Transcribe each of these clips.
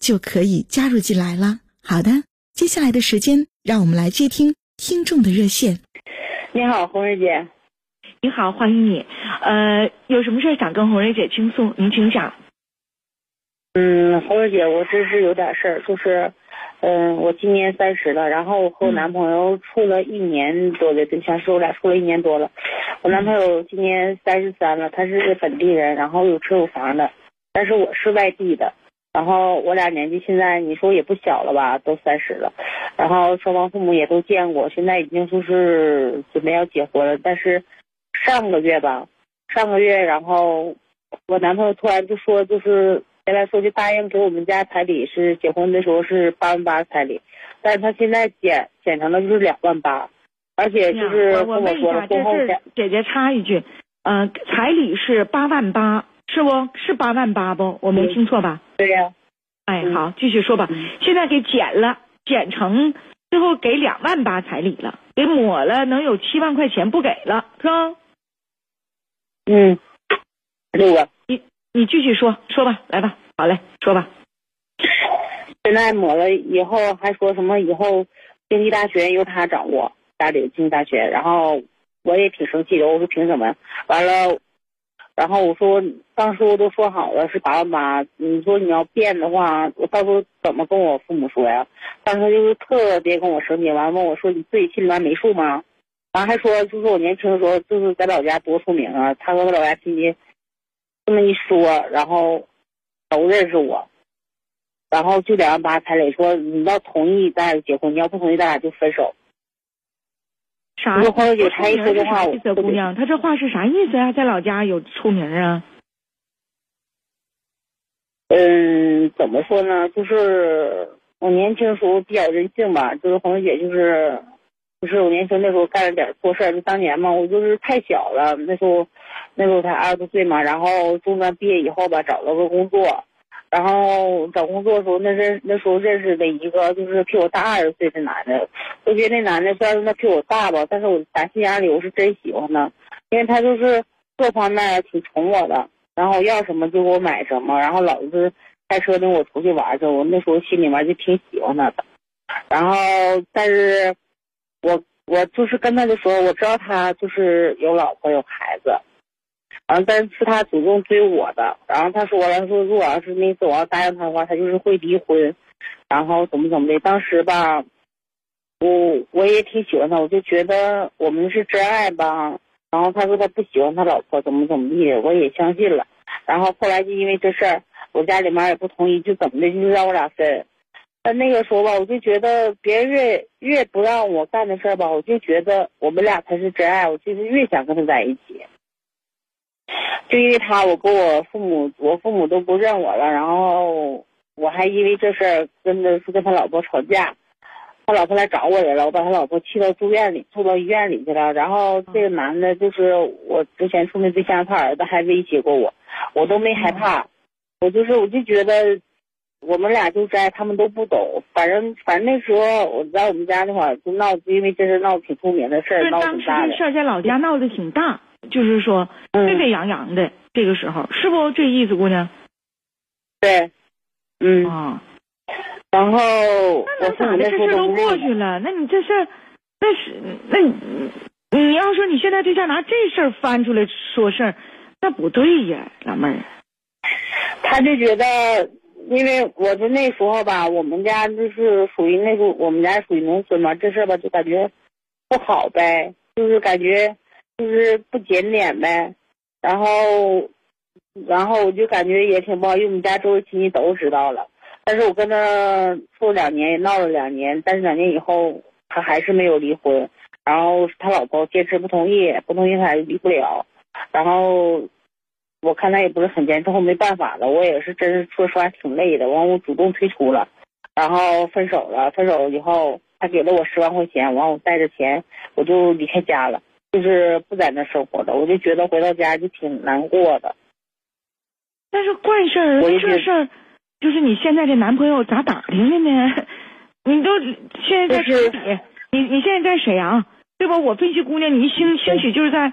就可以加入进来了。好的，接下来的时间，让我们来接听听众的热线。你好，红瑞姐。你好，欢迎你。呃，有什么事想跟红瑞姐倾诉？您请讲。嗯，红瑞姐，我这是有点事儿，就是，嗯，我今年三十了，然后我和我男朋友处了一年多的对象，是我俩处了一年多了。我男朋友今年三十三了，他是本地人，然后有车有房的，但是我是外地的。然后我俩年纪现在你说也不小了吧，都三十了。然后双方父母也都见过，现在已经就是准备要结婚了。但是上个月吧，上个月，然后我男朋友突然就说，就是原来说就答应给我们家彩礼是结婚的时候是八万八彩礼，但是他现在减减成了就是两万八，而且就是我问一下，这是姐姐插一句，嗯，彩礼是八万八。是不？是八万八不？我没听错吧？对呀。哎，好，继续说吧。现在给减了，减成最后给两万八彩礼了，给抹了，能有七万块钱不给了，是吧？嗯。六个。你你继续说说吧，来吧，好嘞，说吧。现在抹了以后还说什么？以后经济大学由他掌握，家里经济大学。然后我也挺生气的，我说凭什么？完了。然后我说，当时我都说好了是八万八，你说你要变的话，我到时候怎么跟我父母说呀？当时就是特别跟我生气，完了问我说你自己心里面没数吗？完还说就是我年轻的时候就是在老家多出名啊，他和他老家亲戚这么一说，然后都认识我，然后就两万八彩礼，说你要同意咱俩就结婚，你要不同意咱俩就分手。啥？说的话，姑娘，她这话是啥意思啊？在老家有出名啊？嗯，怎么说呢？就是我年轻时候比较任性吧。就是红友姐，就是就是我年轻那时候干了点错事儿。就当年嘛，我就是太小了，那时候那时候才二十多岁嘛。然后中专毕业以后吧，找了个工作。然后找工作的时候，那认那时候认识的一个就是比我大二十岁的男的，我觉得那男的虽然说他比我大吧，但是我打心眼里我是真喜欢他，因为他就是各方面挺宠我的，然后要什么就给我买什么，然后老是开车领我出去玩去，我那时候心里面就挺喜欢他的。然后，但是我我就是跟他的时候，我知道他就是有老婆有孩子。然后，但是他主动追我的，然后他说了，他说如果要是那次我要答应他的话，他就是会离婚，然后怎么怎么的。当时吧，我我也挺喜欢他，我就觉得我们是真爱吧。然后他说他不喜欢他老婆，怎么怎么地，我也相信了。然后后来就因为这事儿，我家里面也不同意，就怎么的，就让我俩分。但那个时候吧，我就觉得别人越越不让我干的事儿吧，我就觉得我们俩才是真爱，我就是越想跟他在一起。就因为他，我跟我父母，我父母都不认我了，然后我还因为这事儿跟的是跟他老婆吵架，他老婆来找我来了，我把他老婆气到住院里，住到医院里去了。然后这个男的，就是我之前处那对象，他儿子还威胁过我，我都没害怕，我就是我就觉得我们俩就在，他们都不懂。反正反正那时候我在我们家那会儿就闹，因为这事闹挺出名的事儿，闹挺大的。这事儿在老家闹得挺大。就是说沸沸扬扬的这个时候，是不这意思，姑娘？对，嗯啊，然后那能咋的？这事都过去了，那你这事，那是那你你要说你现在对象拿这事儿翻出来说事儿，那不对呀，老妹儿。他就觉得因为我就那时候吧，我们家就是属于那时候我们家属于农村嘛，这事儿吧就感觉不好呗，就是感觉就是不检点呗，然后然后我就感觉也挺不好，因为我们家周围亲戚都知道了，但是我跟他处两年也闹了两年，但是两年以后他还是没有离婚，然后他老婆坚持不同意，不同意他离不了，然后。我看他也不是很坚，最后没办法了。我也是真是说实话挺累的，完我主动退出了，然后分手了。分手以后，他给了我十万块钱，完我带着钱我就离开家了，就是不在那生活了。我就觉得回到家就挺难过的。但是怪事儿，这事儿就是你现在这男朋友咋打听的呢？你都现在在城里，你你现在在沈阳，对吧？我分析姑娘，你兴兴许就是在。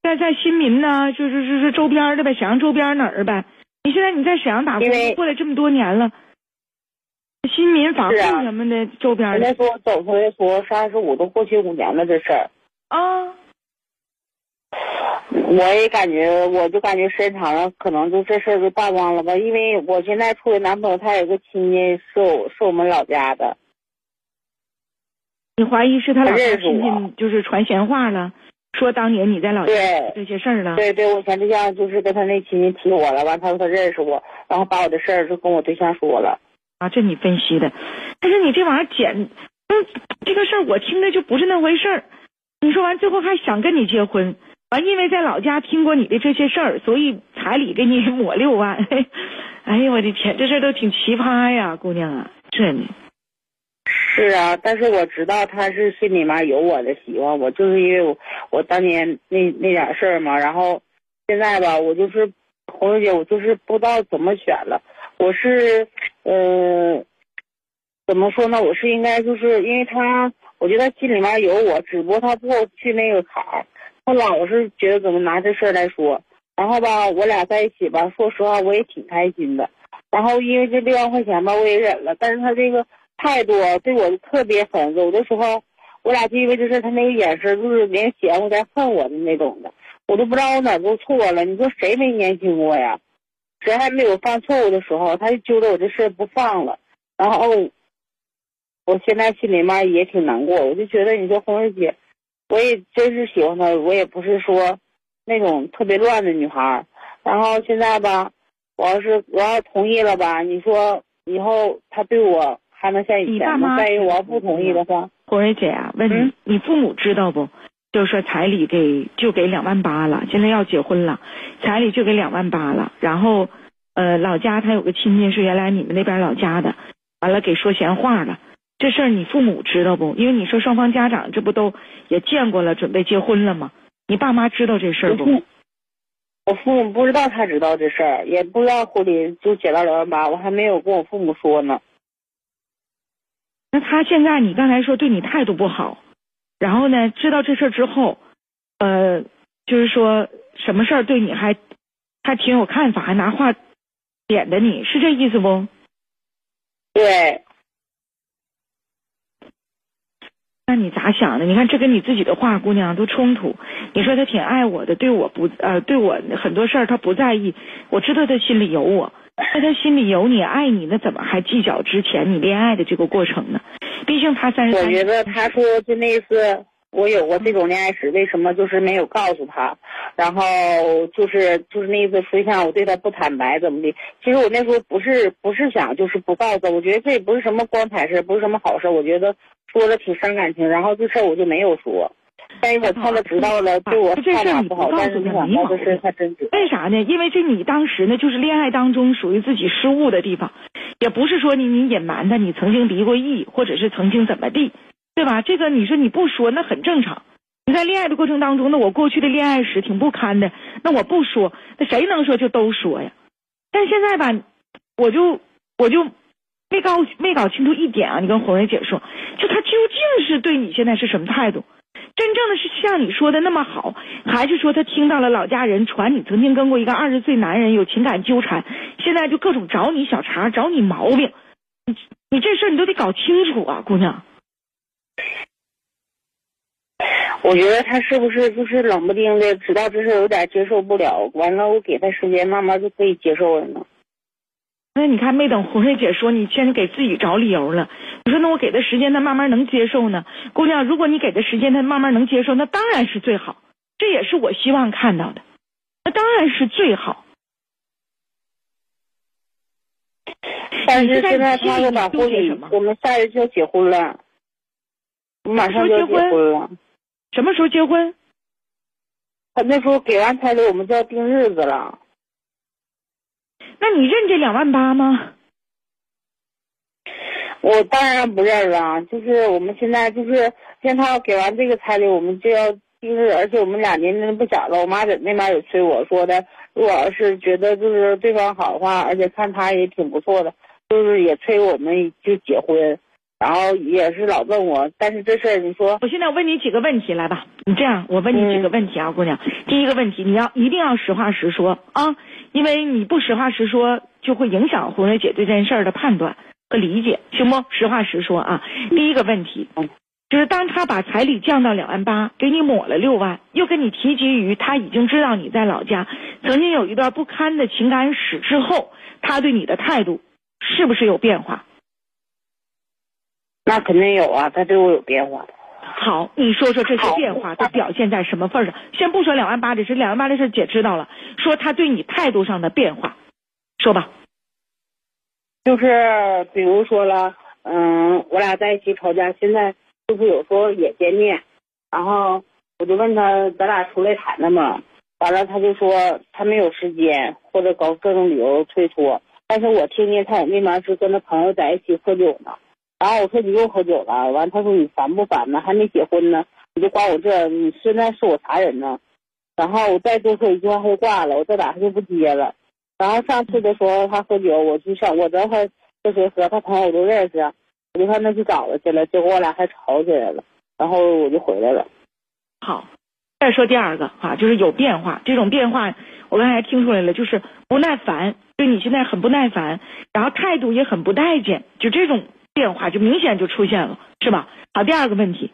在在新民呢，就是就是周边的呗，沈阳周边哪儿呗？你现在你在沈阳打工过来这么多年了，新民法库什么的周边。那时候走出来说是二十五，都过去五年了这事儿。啊。我也感觉，我就感觉时间长了，可能就这事儿就淡忘了吧。因为我现在处的男朋友，他有个亲戚是我是我们老家的。你怀疑是他老家亲戚，就是传闲话了。说当年你在老家这些事儿了，对对，我前对象就是跟他那亲戚提我了，完他说他认识我，然后把我的事儿就跟我对象说了。啊，这你分析的，但是你这玩意儿简，嗯，这个事儿我听着就不是那回事儿。你说完最后还想跟你结婚，完因为在老家听过你的这些事儿，所以彩礼给你 抹六万。哎呀，我的天，这事儿都挺奇葩呀，姑娘啊，这。是啊，但是我知道他是心里面有我的希望，我就是因为我我当年那那点事儿嘛，然后现在吧，我就是红姐，我就是不知道怎么选了。我是呃，怎么说呢？我是应该就是因为他，我觉得心里面有我，只不过他过不去那个坎儿，他老是觉得怎么拿这事儿来说。然后吧，我俩在一起吧，说实话我也挺开心的。然后因为这六万块钱吧，我也忍了，但是他这个。态度对我特别狠，有的时候我俩就因为这事，他那个眼神就是连嫌我带恨我的那种的，我都不知道我哪做错了。你说谁没年轻过呀？谁还没有犯错误的时候？他就揪着我这事不放了。然后我现在心里面也挺难过，我就觉得你说红姐，我也真是喜欢他，我也不是说那种特别乱的女孩。然后现在吧，我要是我要同意了吧，你说以后他对我。还能像以前吗？万一我要不同意的话，红蕊姐啊，问你，你父母知道不？就是说彩礼给就给两万八了，现在要结婚了，彩礼就给两万八了。然后，呃，老家他有个亲戚是原来你们那边老家的，完了给说闲话了。这事儿你父母知道不？因为你说双方家长这不都也见过了，准备结婚了吗？你爸妈知道这事儿不？我父母不知道，他知道这事儿，也不知道婚礼就结到两万八，我还没有跟我父母说呢。那他现在你刚才说对你态度不好，然后呢，知道这事儿之后，呃，就是说什么事儿对你还还挺有看法，还拿话点的你是这意思不？对。那你咋想的？你看这跟你自己的话，姑娘都冲突。你说他挺爱我的，对我不呃，对我很多事儿他不在意，我知道他心里有我。那他心里有你爱你，那怎么还计较之前你恋爱的这个过程呢？毕竟他三十三。我觉得他说就那次我有过这种恋爱史，为什么就是没有告诉他？然后就是就是那次对象我对他不坦白怎么的？其实我那时候不是不是想就是不告诉他，我觉得这也不是什么光彩事，不是什么好事。我觉得说了挺伤感情，然后这事我就没有说。但是我怕他知道了，对我看法不好，但是没想到的事他真知。为啥呢？因为这你当时呢，就是恋爱当中属于自己失误的地方，也不是说你你隐瞒他，你曾经离过异，或者是曾经怎么地，对吧？这个你说你不说那很正常。你在恋爱的过程当中，那我过去的恋爱史挺不堪的，那我不说，那谁能说就都说呀？但现在吧，我就我就没搞没搞清楚一点啊！你跟红梅姐说，就他究竟是对你现在是什么态度？真正的是像你说的那么好，还是说他听到了老家人传你曾经跟过一个二十岁男人有情感纠缠，现在就各种找你小茬，找你毛病？你你这事儿你都得搞清楚啊，姑娘。我觉得他是不是就是冷不丁的，知道这事有点接受不了，完了我给他时间，慢慢就可以接受了呢？那你看没等红瑞姐说，你先给自己找理由了。你说那我给的时间，他慢慢能接受呢？姑娘，如果你给的时间他慢慢能接受，那当然是最好，这也是我希望看到的，那当然是最好。但是现在他又把婚礼，我们下月就要结婚了，马上就要结婚了。什么时候结婚？他那时候给完彩礼，我们就要定日子了。那你认这两万八吗？我当然不认了，就是我们现在就是现在他给完这个彩礼，我们就要定日，而且我们俩年龄不小了。我妈在那边也催我说的，如果要是觉得就是对方好的话，而且看他也挺不错的，就是也催我们就结婚。然后也是老问我，但是这事儿你说，我现在问你几个问题来吧。你这样，我问你几个问题啊，姑娘。第一个问题，你要一定要实话实说啊，因为你不实话实说，就会影响红蕊姐对这件事儿的判断和理解，行不？实话实说啊。第一个问题，就是当他把彩礼降到两万八，给你抹了六万，又跟你提及于他已经知道你在老家曾经有一段不堪的情感史之后，他对你的态度是不是有变化？那肯定有啊，他对我有变化。好，你说说这些变化都表现在什么份上？先不说两万八的事，两万八的事姐知道了。说他对你态度上的变化，说吧。就是比如说了，嗯，我俩在一起吵架，现在就是有时候也见面，然后我就问他，咱俩出来谈谈嘛。完了他就说他没有时间，或者搞各种理由推脱。但是我听见他也那边是跟他朋友在一起喝酒呢。然后我说你又喝酒了，完他说你烦不烦呢？还没结婚呢，你就管我这，你现在是我啥人呢？然后我再多说一句话他就挂了，我再打他就不接了。然后上次的时候他喝酒，我就上我知道他跟谁喝，他朋友我都认识，我就上那去找他去了，结果我俩还吵起来了，然后我就回来了。好，再说第二个哈，就是有变化，这种变化我刚才听出来了，就是不耐烦，对你现在很不耐烦，然后态度也很不待见，就这种。变化就明显就出现了，是吧？好，第二个问题，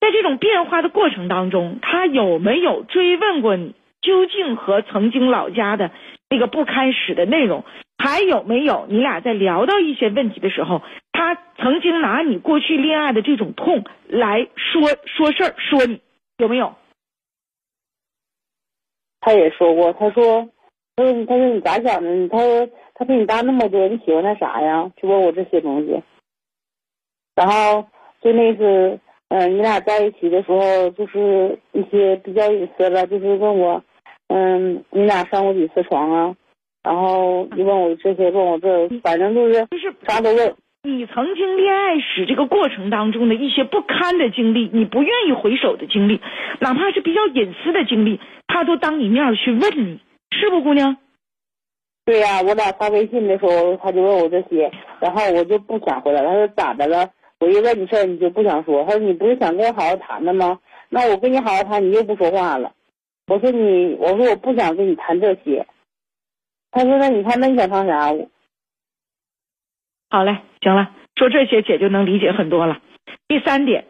在这种变化的过程当中，他有没有追问过你究竟和曾经老家的那个不堪史的内容？还有没有你俩在聊到一些问题的时候，他曾经拿你过去恋爱的这种痛来说说事儿，说你有没有？他也说过，他说，他说，他说你咋想的？他说他比你大那么多，你喜欢他啥呀？就问我这些东西。然后就那次，嗯，你俩在一起的时候，就是一些比较隐私的，就是问我，嗯，你俩上过几次床啊？然后你问我这些，问我这，反正就是就是啥都问。你曾经恋爱史这个过程当中的一些不堪的经历，你不愿意回首的经历，哪怕是比较隐私的经历，他都当你面去问你，是不，姑娘？对呀，我俩发微信的时候，他就问我这些，然后我就不想回来。他说咋的了？我一问你事儿，你就不想说。他说你不是想跟我好好谈的吗？那我跟你好好谈，你又不说话了。我说你，我说我不想跟你谈这些。他说那你看，那你想谈啥？好嘞，行了，说这些姐就能理解很多了。第三点，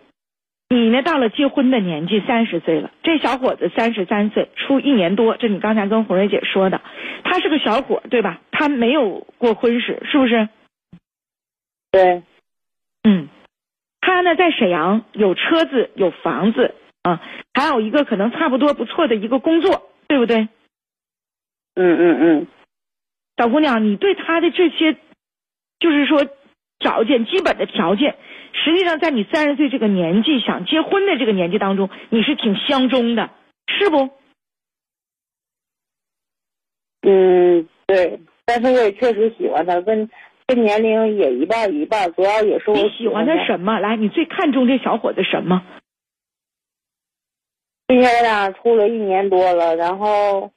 你呢到了结婚的年纪，三十岁了。这小伙子三十三岁，出一年多。这你刚才跟红瑞姐说的，他是个小伙，对吧？他没有过婚史，是不是？对，嗯。他呢，在沈阳有车子有房子啊，还有一个可能差不多不错的一个工作，对不对？嗯嗯嗯，小姑娘，你对他的这些，就是说条件基本的条件，实际上在你三十岁这个年纪想结婚的这个年纪当中，你是挺相中的，是不？嗯，对，但是我也确实喜欢他，跟。这年龄也一半一半，主要也是我喜欢他什么？来，你最看重这小伙子什么？今天我俩处了一年多了，然后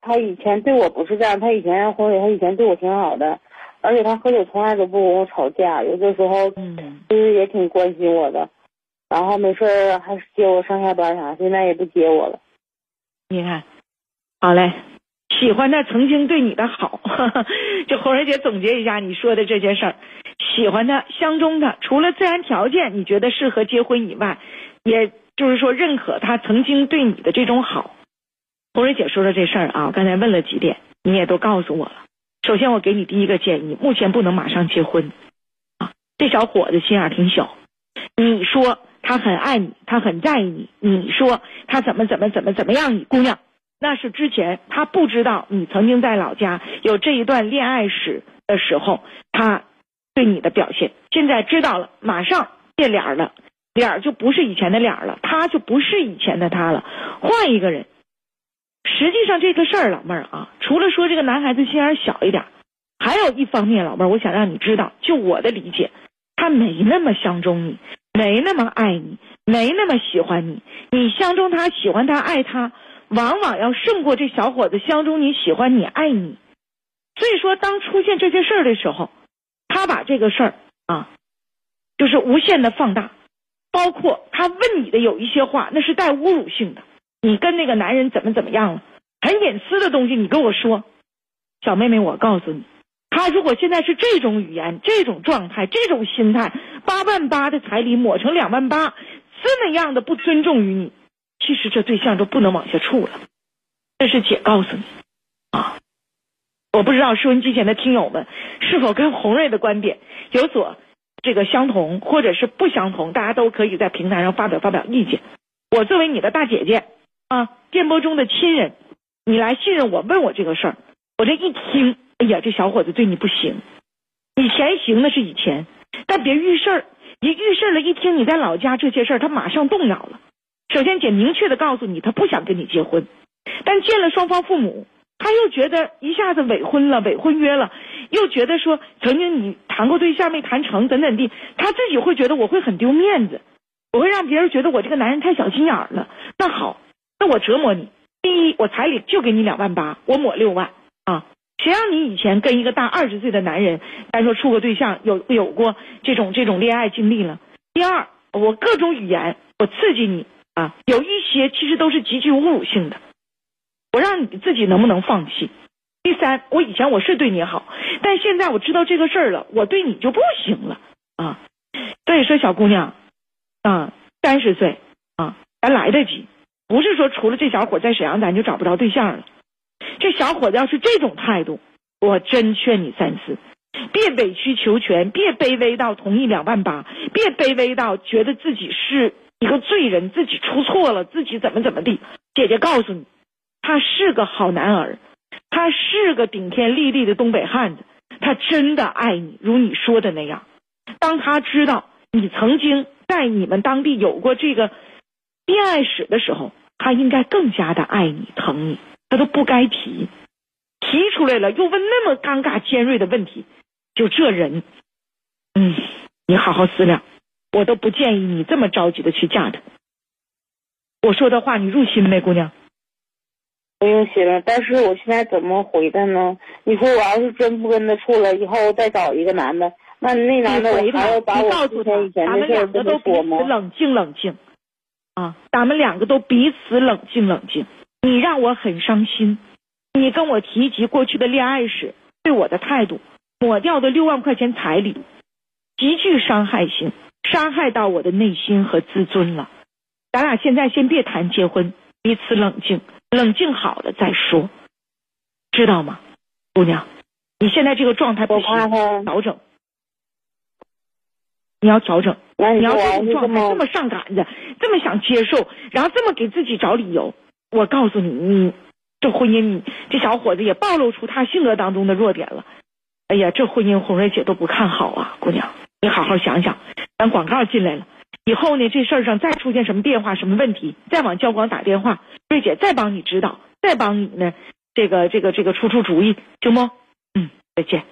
他以前对我不是这样，他以前婚礼他以前对我挺好的，而且他喝酒从来都不跟我吵架，有的时候就是也挺关心我的，然后没事还接我上下班啥，现在也不接我了。你看，好嘞。喜欢他曾经对你的好，就红人姐总结一下你说的这些事儿，喜欢他相中他，除了自然条件你觉得适合结婚以外，也就是说认可他曾经对你的这种好。红人姐说说这事儿啊，刚才问了几点，你也都告诉我了。首先我给你第一个建议，目前不能马上结婚，啊，这小伙子心眼挺小，你说他很爱你，他很在意你，你说他怎么怎么怎么怎么样，你姑娘，那是之前他不知道你曾经在老家有这一段恋爱史的时候，他对你的表现，现在知道了，马上变脸了，脸就不是以前的脸了，他就不是以前的他了，换一个人。实际上这个事儿，老妹儿啊，除了说这个男孩子心眼小一点，还有一方面，老妹儿，我想让你知道，就我的理解，他没那么相中你，没那么爱你，没那么喜欢你。你相中他，喜欢他，爱他，往往要胜过这小伙子相中你，喜欢你，爱你。所以说，当出现这些事儿的时候，他把这个事儿啊，就是无限的放大，包括他问你的有一些话，那是带侮辱性的。你跟那个男人怎么怎么样了？很隐私的东西，你跟我说，小妹妹，我告诉你，他如果现在是这种语言、这种状态、这种心态，八万八的彩礼抹成两万八，这么样的不尊重于你，其实这对象都不能往下处了。这是姐告诉你啊，我不知道收音机前的听友们是否跟红瑞的观点有所这个相同，或者是不相同，大家都可以在平台上发表发表意见。我作为你的大姐姐。啊，电波中的亲人，你来信任我，问我这个事儿，我这一听，哎呀，这小伙子对你不行，以前行那是以前，但别遇事儿，一遇事儿了，一听你在老家这些事儿，他马上动摇了。首先，姐明确的告诉你，他不想跟你结婚，但见了双方父母，他又觉得一下子伪婚了，伪婚约了，又觉得说曾经你谈过对象没谈成，怎怎地，他自己会觉得我会很丢面子，我会让别人觉得我这个男人太小心眼了。那好。那我折磨你，第一，我彩礼就给你两万八，我抹六万啊！谁让你以前跟一个大二十岁的男人，单说处过对象，有有过这种这种恋爱经历了？第二，我各种语言我刺激你啊，有一些其实都是极具侮辱性的，我让你自己能不能放弃？第三，我以前我是对你好，但现在我知道这个事儿了，我对你就不行了啊！所以说，小姑娘啊，三十岁啊，咱来得及。不是说除了这小伙在沈阳，咱就找不着对象了。这小伙子要是这种态度，我真劝你三思，别委曲求全，别卑微到同意两万八，别卑微到觉得自己是一个罪人，自己出错了，自己怎么怎么地。姐姐告诉你，他是个好男儿，他是个顶天立地的东北汉子，他真的爱你，如你说的那样。当他知道你曾经在你们当地有过这个。恋爱史的时候，他应该更加的爱你、疼你，他都不该提，提出来了又问那么尴尬尖锐的问题，就这人，嗯，你好好思量，我都不建议你这么着急的去嫁他。我说的话你入心没，姑娘？不用心了，但是我现在怎么回他呢？你说我要是真不跟他处了，以后再找一个男的，那那男的我还要把我之前以前的事跟他说吗？冷静冷静。啊，咱们两个都彼此冷静冷静。你让我很伤心，你跟我提及过去的恋爱史，对我的态度，抹掉的六万块钱彩礼，极具伤害性，伤害到我的内心和自尊了。咱俩现在先别谈结婚，彼此冷静，冷静好了再说，知道吗，姑娘？你现在这个状态不行，调整。你要调整，你要这种状态这么上赶着，这么想接受，然后这么给自己找理由。我告诉你，你这婚姻，你这小伙子也暴露出他性格当中的弱点了。哎呀，这婚姻红瑞姐都不看好啊，姑娘，你好好想想。咱广告进来了，以后呢，这事儿上再出现什么变化、什么问题，再往交广打电话，瑞姐再帮你指导，再帮你呢，这个这个这个出出主意，行不？嗯，再见。